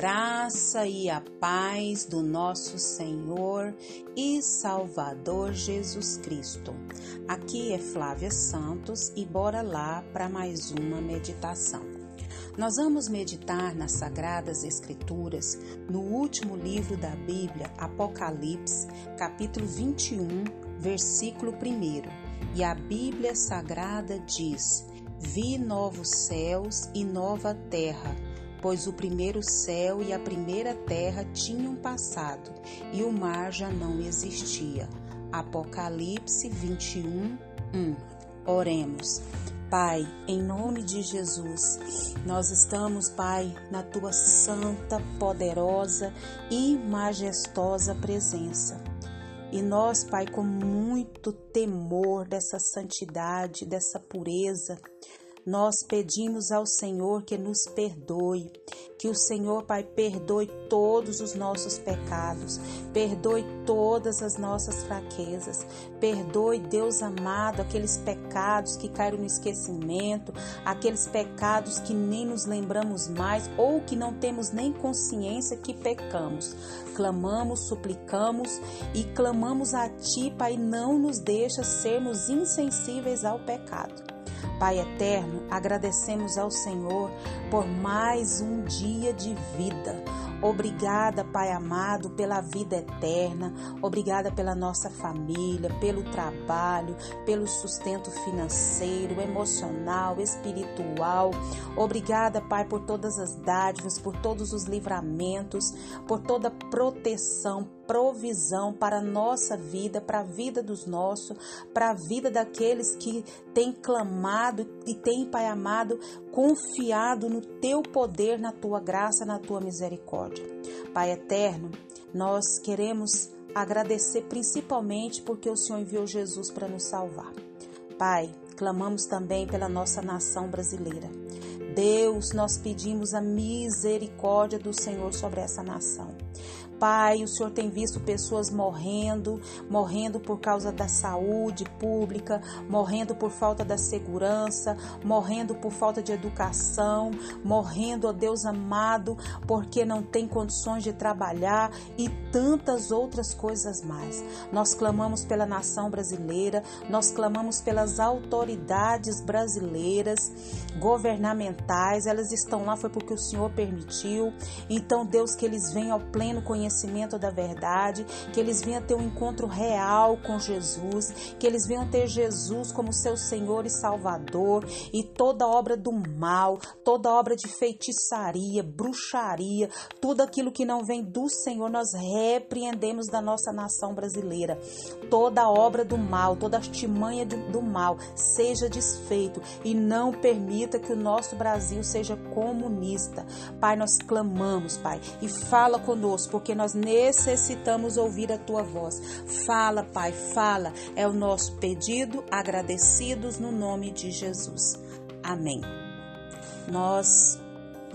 graça e a paz do nosso Senhor e Salvador Jesus Cristo. Aqui é Flávia Santos e bora lá para mais uma meditação. Nós vamos meditar nas Sagradas Escrituras no último livro da Bíblia, Apocalipse, capítulo 21, versículo 1. E a Bíblia Sagrada diz: Vi novos céus e nova terra pois o primeiro céu e a primeira terra tinham passado e o mar já não existia. Apocalipse 21, 1. Oremos. Pai, em nome de Jesus, nós estamos, Pai, na tua santa, poderosa e majestosa presença. E nós, Pai, com muito temor dessa santidade, dessa pureza, nós pedimos ao Senhor que nos perdoe, que o Senhor, Pai, perdoe todos os nossos pecados, perdoe todas as nossas fraquezas, perdoe, Deus amado, aqueles pecados que caíram no esquecimento, aqueles pecados que nem nos lembramos mais ou que não temos nem consciência que pecamos. Clamamos, suplicamos e clamamos a Ti, Pai, não nos deixa sermos insensíveis ao pecado. Pai eterno, agradecemos ao Senhor por mais um dia de vida. Obrigada, Pai amado, pela vida eterna. Obrigada pela nossa família, pelo trabalho, pelo sustento financeiro, emocional, espiritual. Obrigada, Pai, por todas as dádivas, por todos os livramentos, por toda proteção, provisão para a nossa vida, para a vida dos nossos, para a vida daqueles que têm clamado e têm, Pai amado, confiado no teu poder, na tua graça, na tua misericórdia. Pai eterno, nós queremos agradecer principalmente porque o Senhor enviou Jesus para nos salvar. Pai, clamamos também pela nossa nação brasileira. Deus, nós pedimos a misericórdia do Senhor sobre essa nação. Pai, o Senhor tem visto pessoas morrendo, morrendo por causa da saúde pública, morrendo por falta da segurança, morrendo por falta de educação, morrendo, ó Deus amado, porque não tem condições de trabalhar e tantas outras coisas mais. Nós clamamos pela nação brasileira, nós clamamos pelas autoridades brasileiras, governamentais, elas estão lá foi porque o Senhor permitiu. Então, Deus, que eles venham ao pleno conhecimento conhecimento da verdade, que eles venham ter um encontro real com Jesus, que eles venham ter Jesus como seu Senhor e Salvador e toda obra do mal, toda obra de feitiçaria, bruxaria, tudo aquilo que não vem do Senhor, nós repreendemos da nossa nação brasileira. Toda obra do mal, toda artimanha do mal seja desfeito e não permita que o nosso Brasil seja comunista. Pai, nós clamamos, Pai, e fala conosco, porque nós necessitamos ouvir a tua voz. Fala, Pai, fala. É o nosso pedido, agradecidos no nome de Jesus. Amém. Nós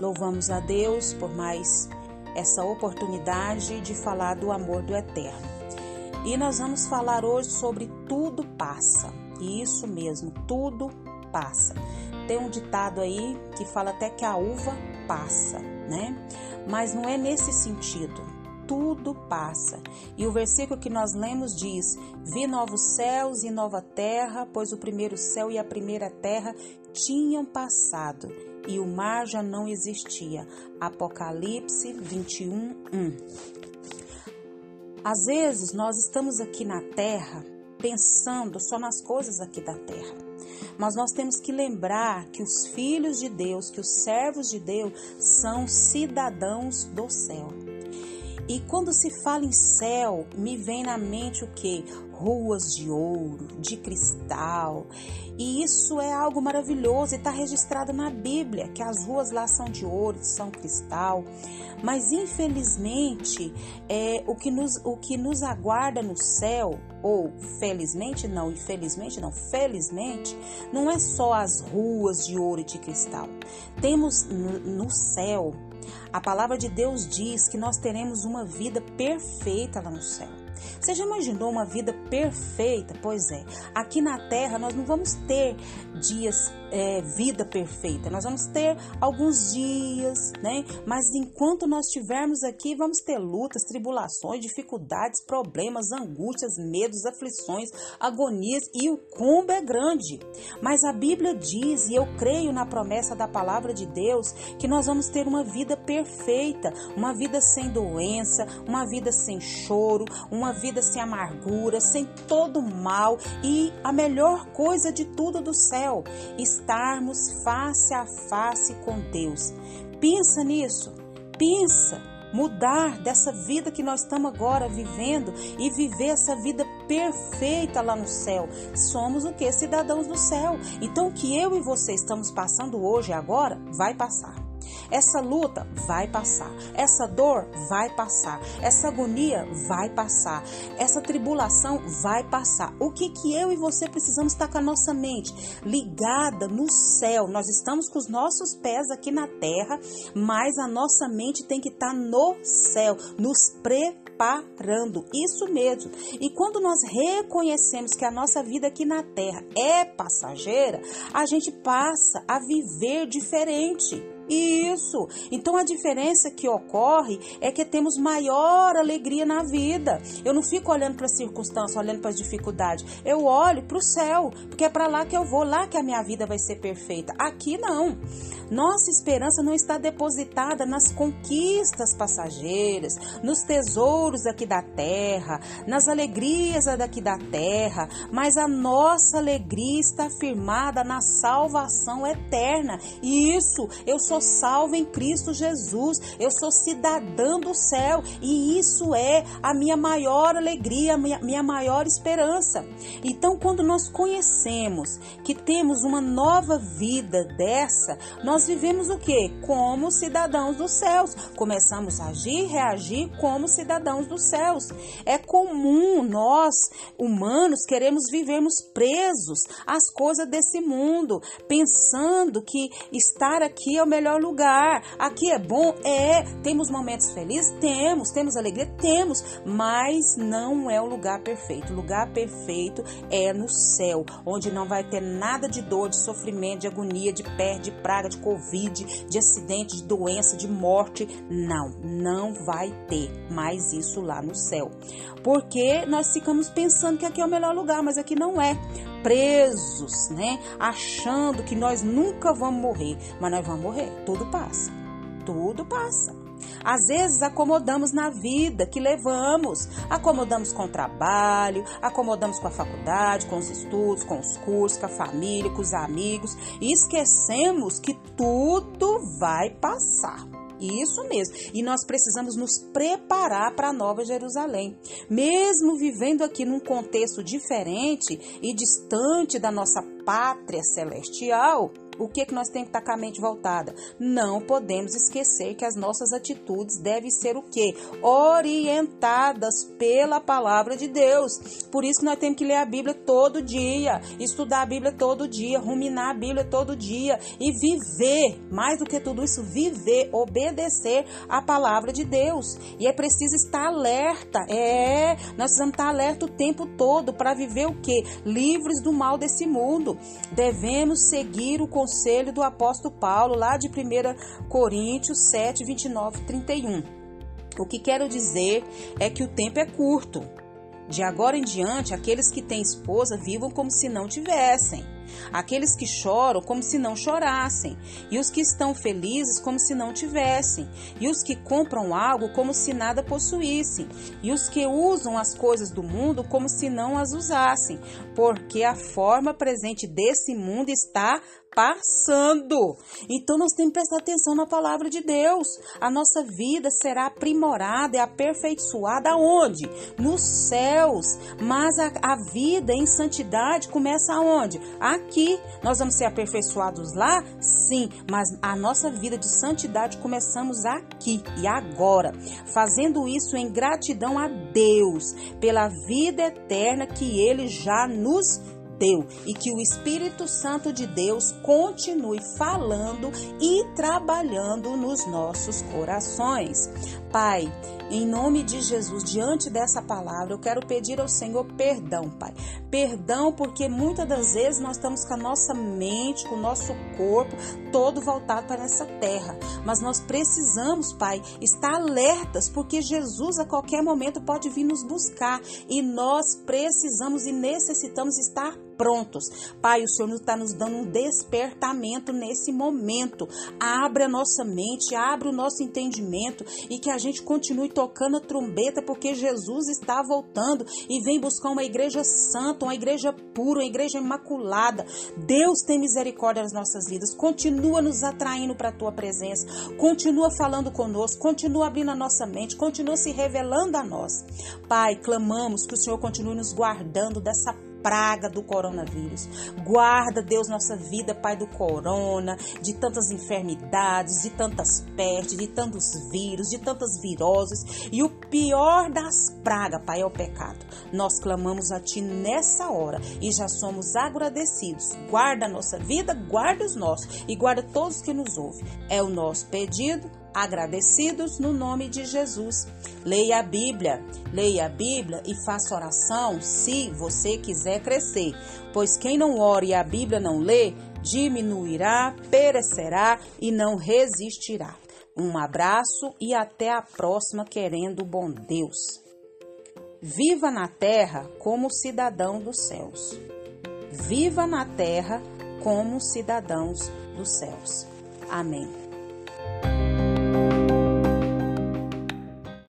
louvamos a Deus por mais essa oportunidade de falar do amor do eterno. E nós vamos falar hoje sobre tudo passa. Isso mesmo, tudo passa. Tem um ditado aí que fala até que a uva passa, né? Mas não é nesse sentido tudo passa. E o versículo que nós lemos diz: Vi novos céus e nova terra, pois o primeiro céu e a primeira terra tinham passado e o mar já não existia. Apocalipse 21, 1. Às vezes nós estamos aqui na terra pensando só nas coisas aqui da terra. Mas nós temos que lembrar que os filhos de Deus, que os servos de Deus são cidadãos do céu. E quando se fala em céu, me vem na mente o que? Ruas de ouro, de cristal. E isso é algo maravilhoso e está registrado na Bíblia, que as ruas lá são de ouro, são cristal. Mas infelizmente, é, o, que nos, o que nos aguarda no céu, ou felizmente não, infelizmente não, felizmente, não é só as ruas de ouro e de cristal. Temos no céu a palavra de Deus diz que nós teremos uma vida perfeita lá no céu. Você já imaginou uma vida perfeita? Pois é, aqui na terra nós não vamos ter dias é, vida perfeita. Nós vamos ter alguns dias, né? Mas enquanto nós estivermos aqui, vamos ter lutas, tribulações, dificuldades, problemas, angústias, medos, aflições, agonias e o combo é grande. Mas a Bíblia diz, e eu creio na promessa da palavra de Deus, que nós vamos ter uma vida perfeita, uma vida sem doença, uma vida sem choro, uma vida sem amargura, sem todo mal e a melhor coisa de tudo do céu, estarmos face a face com Deus. Pensa nisso, pensa mudar dessa vida que nós estamos agora vivendo e viver essa vida perfeita lá no céu. Somos o que? Cidadãos do céu. Então, o que eu e você estamos passando hoje e agora vai passar. Essa luta vai passar, essa dor vai passar, essa agonia vai passar, essa tribulação vai passar. O que que eu e você precisamos estar com a nossa mente ligada no céu? Nós estamos com os nossos pés aqui na terra, mas a nossa mente tem que estar no céu, nos preparando. Isso mesmo. E quando nós reconhecemos que a nossa vida aqui na terra é passageira, a gente passa a viver diferente. Isso. Então a diferença que ocorre é que temos maior alegria na vida. Eu não fico olhando para as circunstâncias, olhando para as dificuldades. Eu olho para o céu, porque é para lá que eu vou, lá que a minha vida vai ser perfeita. Aqui não. Nossa esperança não está depositada nas conquistas passageiras, nos tesouros aqui da terra, nas alegrias daqui da terra, mas a nossa alegria está firmada na salvação eterna. E isso, eu sou salvo em Cristo Jesus, eu sou cidadã do céu e isso é a minha maior alegria, a minha, minha maior esperança. Então, quando nós conhecemos que temos uma nova vida dessa, nós vivemos o que? Como cidadãos dos céus. Começamos a agir, reagir como cidadãos dos céus. É comum nós, humanos, queremos vivermos presos às coisas desse mundo, pensando que estar aqui é o melhor lugar. Aqui é bom? É. Temos momentos felizes? Temos. Temos alegria? Temos. Mas não é o lugar perfeito. O lugar perfeito é no céu, onde não vai ter nada de dor, de sofrimento, de agonia, de pé, de praga, de Covid, de acidente, de doença, de morte. Não, não vai ter mais isso lá no céu. Porque nós ficamos pensando que aqui é o melhor lugar, mas aqui não é. Presos, né? Achando que nós nunca vamos morrer. Mas nós vamos morrer. Tudo passa. Tudo passa. Às vezes acomodamos na vida que levamos, acomodamos com o trabalho, acomodamos com a faculdade, com os estudos, com os cursos, com a família, com os amigos e esquecemos que tudo vai passar. Isso mesmo. E nós precisamos nos preparar para a Nova Jerusalém. Mesmo vivendo aqui num contexto diferente e distante da nossa pátria celestial, o que, que nós temos que estar com a mente voltada? Não podemos esquecer que as nossas atitudes devem ser o quê? Orientadas pela palavra de Deus. Por isso que nós temos que ler a Bíblia todo dia, estudar a Bíblia todo dia, ruminar a Bíblia todo dia e viver, mais do que tudo isso, viver, obedecer a palavra de Deus. E é preciso estar alerta. É, nós precisamos estar alerta o tempo todo para viver o quê? Livres do mal desse mundo. Devemos seguir o conselho do apóstolo Paulo, lá de 1 Coríntios 7, 29 e 31. O que quero dizer é que o tempo é curto. De agora em diante, aqueles que têm esposa vivam como se não tivessem. Aqueles que choram como se não chorassem, e os que estão felizes como se não tivessem, e os que compram algo como se nada possuíssem, e os que usam as coisas do mundo como se não as usassem, porque a forma presente desse mundo está passando. Então nós temos que prestar atenção na palavra de Deus. A nossa vida será aprimorada e aperfeiçoada onde? Nos céus. Mas a, a vida em santidade começa aonde? Aqui. Nós vamos ser aperfeiçoados lá? Sim, mas a nossa vida de santidade começamos aqui e agora, fazendo isso em gratidão a Deus pela vida eterna que ele já nos deu e que o Espírito Santo de Deus continue falando e trabalhando nos nossos corações. Pai, em nome de Jesus, diante dessa palavra, eu quero pedir ao Senhor perdão, Pai. Perdão porque muitas das vezes nós estamos com a nossa mente, com o nosso corpo todo voltado para essa terra. Mas nós precisamos, Pai, estar alertas porque Jesus a qualquer momento pode vir nos buscar e nós precisamos e necessitamos estar prontos. Pai, o Senhor está nos dando um despertamento nesse momento. Abre a nossa mente, abre o nosso entendimento e que a gente continue tocando a trombeta, porque Jesus está voltando e vem buscar uma igreja santa, uma igreja pura, uma igreja imaculada. Deus tem misericórdia das nossas vidas. Continua nos atraindo para a tua presença. Continua falando conosco, continua abrindo a nossa mente, continua se revelando a nós. Pai, clamamos que o Senhor continue nos guardando dessa praga do coronavírus. Guarda, Deus, nossa vida, Pai, do corona, de tantas enfermidades, de tantas pestes, de tantos vírus, de tantas viroses. E o pior das pragas, Pai, é o pecado. Nós clamamos a Ti nessa hora e já somos agradecidos. Guarda a nossa vida, guarda os nossos e guarda todos que nos ouvem. É o nosso pedido agradecidos no nome de Jesus. Leia a Bíblia, leia a Bíblia e faça oração se você quiser crescer, pois quem não ora e a Bíblia não lê, diminuirá, perecerá e não resistirá. Um abraço e até a próxima, querendo o bom Deus. Viva na terra como cidadão dos céus. Viva na terra como cidadãos dos céus. Amém.